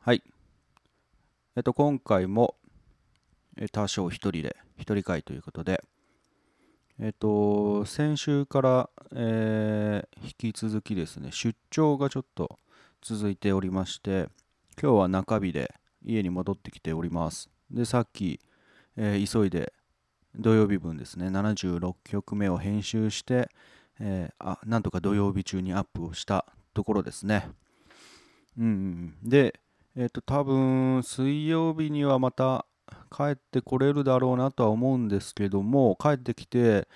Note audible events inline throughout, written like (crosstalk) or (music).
はい。えっと、今回も、え多少一人で、一人会ということで、えっと、先週から、えー引き続きですね、出張がちょっと続いておりまして、今日は中日で家に戻ってきております。で、さっき、えー急いで土曜日分ですね、76曲目を編集して、えーあなんとか土曜日中にアップをしたところですね。うんうん、で、えっ、と、多分水曜日にはまた帰ってこれるだろうなとは思うんですけども、帰ってきて、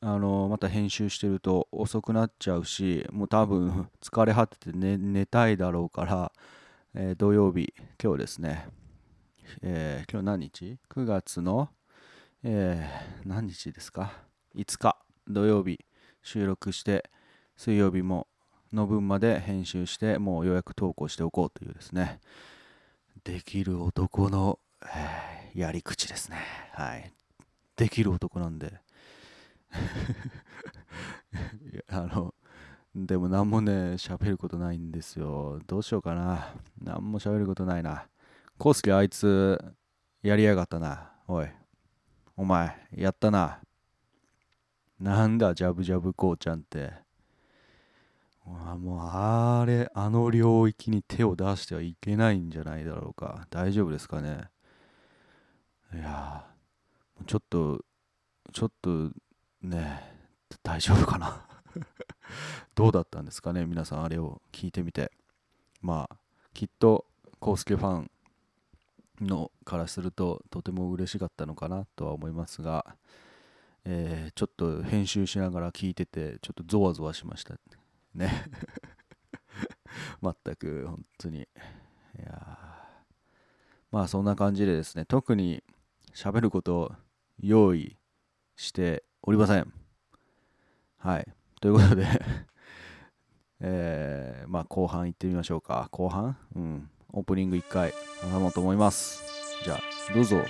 あのまた編集してると遅くなっちゃうし、もう多分 (laughs) 疲れ果てて寝寝たいだろうから、えー土曜日、今日ですね、えー今日何日 ?9 月の、えー何日ですか ?5 日土曜日収録して、水曜日もの分まで編集して、もう予約投稿しておこうというですね、できる男の、えやり口ですね。はい。できる男なんで。(laughs) あの、でも何もね、喋ることないんですよ。どうしようかな。何も喋ることないな。コウスケあいつ、やりやがったな。おい。お前、やったな。なんだ、ジャブジャブこうちゃんって。あもう、あれ、あの領域に手を出してはいけないんじゃないだろうか。大丈夫ですかね？いや、ちょっと、ちょっと、ね、大丈夫かな？(laughs) どうだったんですかね、皆さん、あれを聞いてみて。まあ、きっと、コウスケファンのからすると、とても嬉しかったのかなとは思いますが、えーちょっと編集しながら聞いてて、ちょっとゾワゾワしました。ね。(laughs) 全く、本当に。いやまあ、そんな感じでですね、特に喋ることを用意しておりません。はい。ということで、(laughs) えーまあ、後半行ってみましょうか。後半？うん。オープニング1回挟もうと思います。じゃあ、どうぞ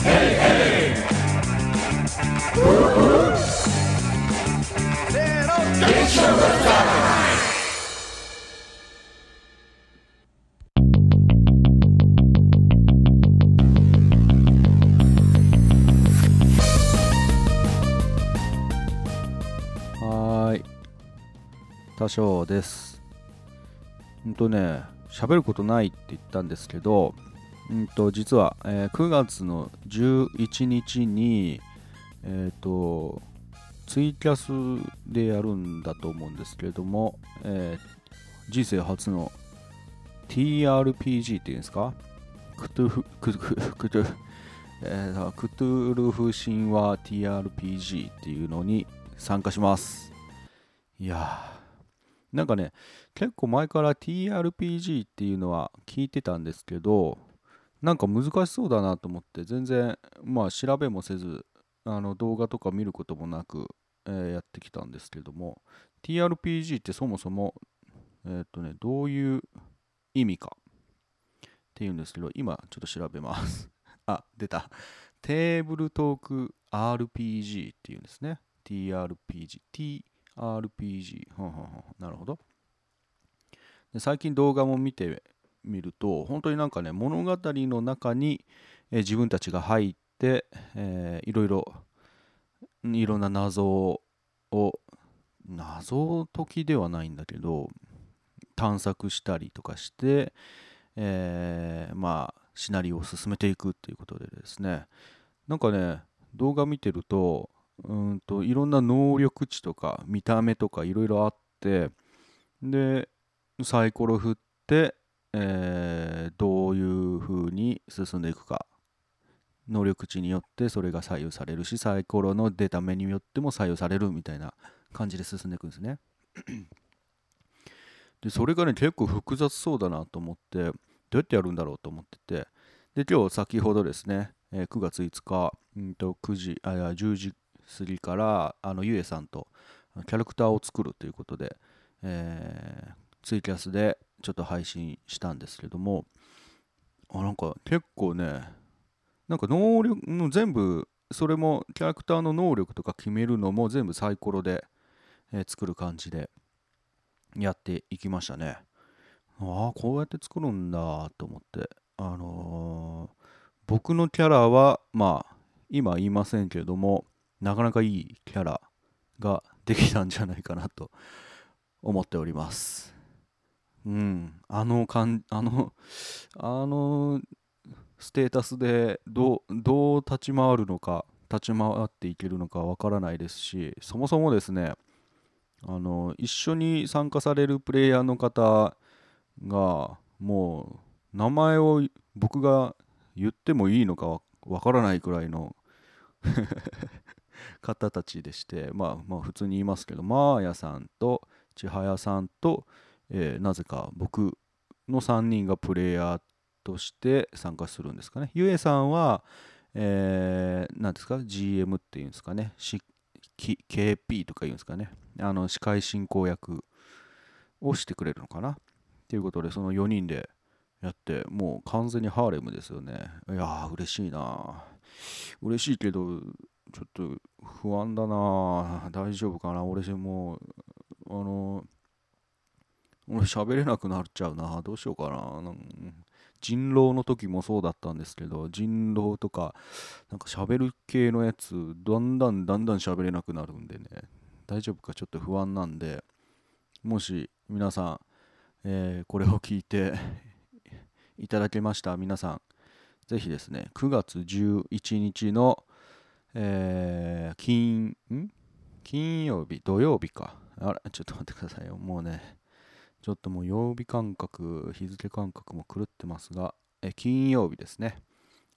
Hey, hey!。はーい。多少です。ほんとね、喋ることないって言ったんですけど、うんと、実は、えー9月の11日に、えっ、と、ツイキャスでやるんだと思うんですけれども、えー人生初の TRPG っていうんですか？クトゥフ、クトゥフ、クトゥフ、えークトゥルフ神話 TRPG っていうのに参加します。いやー、なんかね、結構前から TRPG っていうのは聞いてたんですけど、なんか難しそうだなと思って、全然、まあ調べもせず、あの動画とか見ることもなく、えーやってきたんですけども、TRPG ってそもそも、えーっとね、どういう意味かっていうんですけど、今ちょっと調べます。あ、出た。テーブルトーク RPG っていうんですね。TRPG。TRPG。ほんほんほんなるほど。で最近動画も見てみると、本当になんかね、物語の中に、え自分たちが入って、えーいろいろ、いろんな謎を、謎解きではないんだけど、探索したりとかして、えーまあ、シナリオを進めていくっていうことでですね、なんかね、動画見てると、うんといろんな能力値とか見た目とかいろいろあって、で、サイコロ振って、えーどういう風に進んでいくか。能力値によってそれが左右されるし、サイコロの出た目によっても左右されるみたいな感じで進んでいくんですね。(clears throat) で、それがね、結構複雑そうだなと思って、どうやってやるんだろうと思ってて、で、今日先ほどですね、えー9月5日、うんと9時、あ、いや10時過ぎから、あの、ゆえさんとキャラクターを作るということで、えーツイキャスでちょっと配信したんですけども、あ、なんか結構ね、なんか能力、もう全部、それもキャラクターの能力とか決めるのも全部サイコロで、え作る感じで、やっていきましたね。ああ、こうやって作るんだと思って。あのー、僕のキャラは、まあ、今言いませんけれども、なかなかいいキャラができたんじゃないかなと (laughs) 思っております。うん、あのかん、あの、あのステータスでどう、どう立ち回るのか、立ち回っていけるのかわからないですし、そもそもですね、あの、一緒に参加されるプレイヤーの方が、もう、名前を僕が言ってもいいのかわからないくらいの (laughs) 方たちでして、まあ、まあ普通に言いますけど、マーヤさんと千早さんと、えー、なぜか僕の3人がプレイヤーとして参加するんですかね。ゆえさんは、えー、何ですか ?GM っていうんですかね。KP とか言うんですかね。あの、司会進行役をしてくれるのかな。ということで、その4人でやって、もう完全にハーレムですよね。いやー、嬉しいな嬉しいけど、ちょっと不安だな大丈夫かな？俺もう、あの、俺喋れなくなっちゃうな。どうしようかな。な人狼の時もそうだったんですけど、人狼とか、なんか喋る系のやつ、だんだんだんだん喋れなくなるんでね、大丈夫か？ちょっと不安なんで、もし皆さん、えー、これを聞いて (laughs) いただけました？皆さん、ぜひですね、9月11日の、えー、金、ん？金曜日、土曜日か。あれ、ちょっと待ってくださいよ。もうね、ちょっともう曜日感覚、日付感覚も狂ってますが、え金曜日ですね。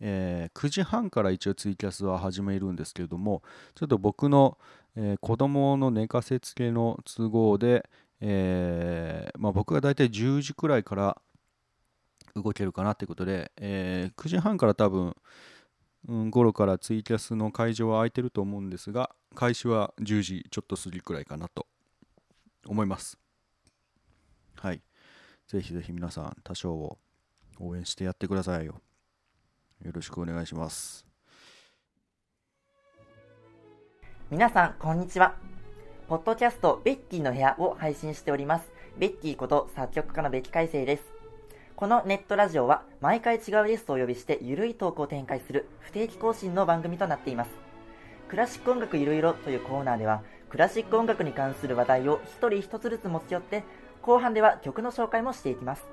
えー、9時半から一応ツイキャスは始めるんですけれども、ちょっと僕の、えー、子供の寝かせつけの都合で、えー、まあ、僕がだいたい10時くらいから動けるかなってことで、え、9時半から多分、うん、頃からツイキャスの会場は空いてると思うんですが、開始は10時ちょっと過ぎくらいかなと思います。はい。ぜひぜひ皆さん、多少を応援してやってくださいよ。よろしくお願いします。皆さん、こんにちは。ポッドキャスト、ベッキーの部屋を配信しております。ベッキーこと作曲家のベキ海星です。このネットラジオは毎回違うゲストをお呼びしてゆるいトークを展開する不定期更新の番組となっています。クラシック音楽いろいろというコーナーではクラシック音楽に関する話題を一人一つずつ持ち寄って後半では曲の紹介もしていきます。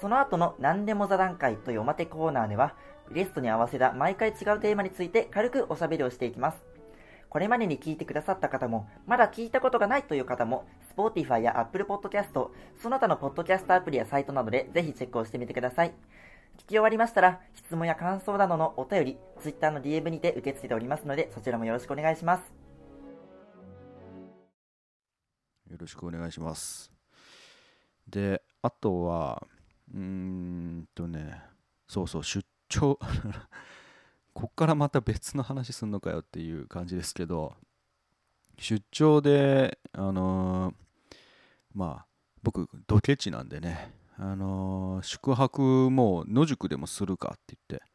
その後の何でも座談会というおまけコーナーではゲストに合わせた毎回違うテーマについて軽くおしゃべりをしていきます。これまでに聞いてくださった方も、まだ聞いたことがないという方も、Spotify や Apple Podcast、その他のポッドキャストアプリやサイトなどでぜひチェックをしてみてください。聞き終わりましたら、質問や感想などのお便り、Twitter の DM にて受け付けておりますので、そちらもよろしくお願いします。よろしくお願いします。で、あとは、うーんとね、そうそう、出張。(laughs) こっからまた別の話すんのかよっていう感じですけど出張であのー、まあ僕ドケチなんでねあのー、宿泊も野宿でもするかって言って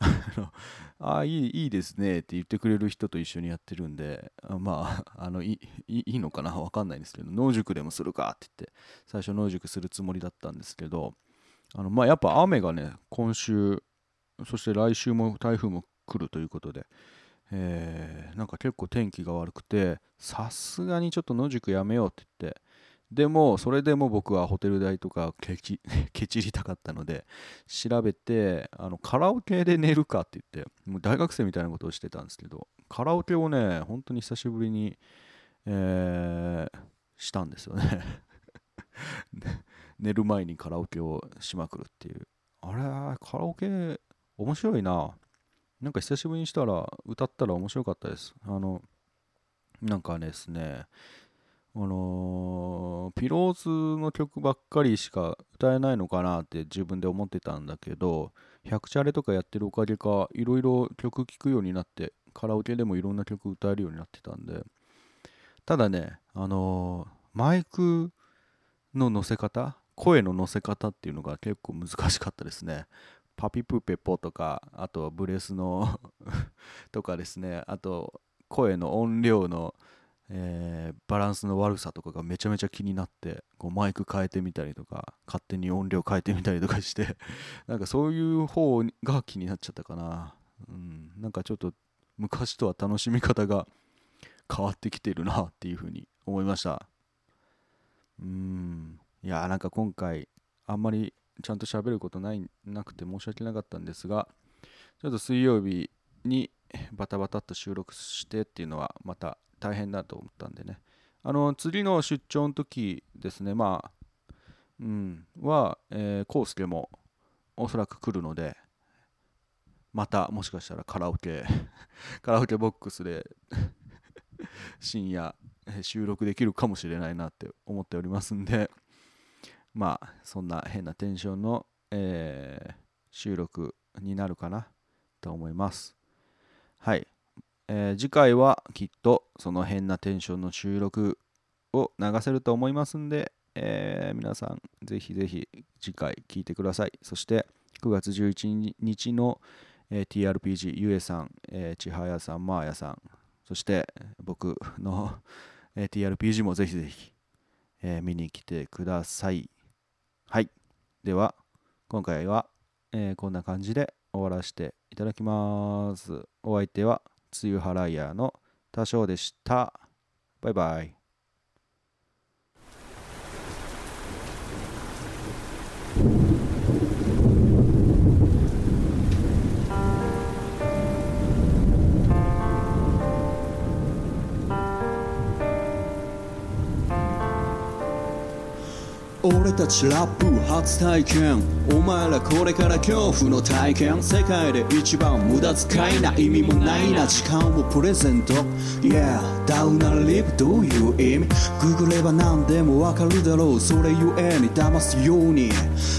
(laughs) ああいいいいですねって言ってくれる人と一緒にやってるんでまあ (laughs) あのいいいのかなわかんないんですけど野宿でもするかって言って最初野宿するつもりだったんですけどあのまあやっぱ雨がね今週そして来週も台風も来るということで、えー、なんか結構天気が悪くて、さすがにちょっと野宿やめようって言って、でも、それでも僕はホテル代とかケチ (laughs) ケチりたかったので、調べて、あのカラオケで寝るかって言って、もう大学生みたいなことをしてたんですけど、カラオケをね、本当に久しぶりに、えー、したんですよね (laughs) 寝る前にカラオケをしまくるっていう。あれ、カラオケ面白いな。なんか久しぶりにしたら歌ったら面白かったです。あの、なんかですね、あのー、ピローズの曲ばっかりしか歌えないのかなって自分で思ってたんだけど、百チャレとかやってるおかげか、いろいろ曲聴くようになって、カラオケでもいろんな曲歌えるようになってたんで、ただね、あのー、マイクの乗せ方、声の乗せ方っていうのが結構難しかったですね。パピプペポとか、あとはブレスの (laughs) とかですね、あと声の音量の、えーバランスの悪さとかがめちゃめちゃ気になってこうマイク変えてみたりとか勝手に音量変えてみたりとかして (laughs) なんかそういう方が気になっちゃったかな、うん、なんかちょっと昔とは楽しみ方が変わってきてるなっていうふうに思いました。うん。いやーなんか今回あんまりちゃんと喋ることないなくて申し訳なかったんですがちょっと水曜日にバタバタっと収録してっていうのはまた大変だと思ったんでね。あの次の出張の時ですね。まあうん。は、えー、コースケもおそらく来るのでまたもしかしたらカラオケ (laughs) カラオケボックスで (laughs) 深夜収録できるかもしれないなって思っておりますんでまあそんな変なテンションの、えー収録になるかなと思います。はい、えー次回はきっとその変なテンションの収録を流せると思いますんで、えー皆さんぜひぜひ次回聞いてください。そして9月11日の、えー TRPG ゆえさん、えー、ちはやさんまーやさんそして僕の、TRPG もぜひぜひ、えー見に来てください。はい。では今回は、えーこんな感じで終わらせていただきます。お相手はつゆはらいヤーの多少でした。バイバイ。俺たちラップ初体験。お前らこれから恐怖の体験。世界で一番無駄遣いな意味もないな時間をプレゼント。Yeah ダウナーリブどういう意味ググれば何でもわかるだろう。それゆえに騙すように。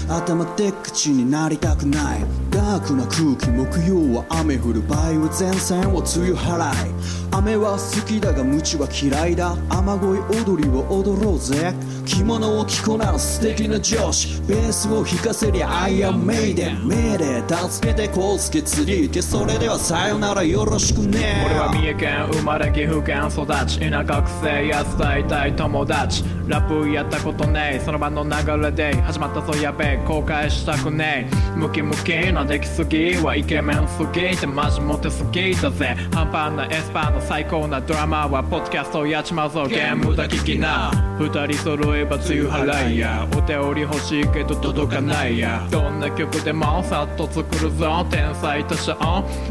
頭で口になりたくない。ダークな空気木曜は雨降る。梅雨前線を梅雨払い。雨は好きだが無知は嫌いだ。雨乞い踊りを踊ろうぜ。着物を着こなす素敵な上司。ベースを弾かせりゃアイアンメイデン命令助けてこうすけ釣り行それではさよならよろしくね。俺は三重県生まれ岐阜県育ち田舎学生やつ大体友達。ラップやったことねえ。その場の流れで始まったぞやべえ。後悔したくねえ。ムキムキな出来すぎはイケメンすぎてマジモテすぎだぜ。半端なエスパーの最高なドラマはポッドキャストやっちまうぞ。ゲームだ聞きな。二人揃えば梅雨払いや。お便り欲しいけど届かないや。どんな曲でもさっと作るぞ。天才多少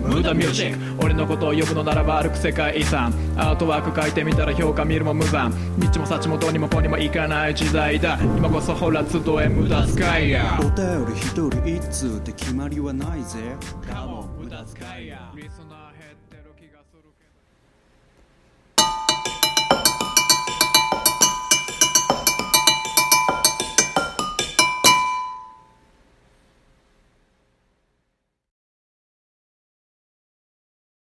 無駄ミュージック。俺のことを呼ぶのならば歩く世界遺産。アートワーク書いてみたら評価見るも無残。道も幸もどうにもこうにもいかない時代だ。今こそほら集え無駄遣いや。お便り一人一通って決まりはないぜ。かも無駄遣いや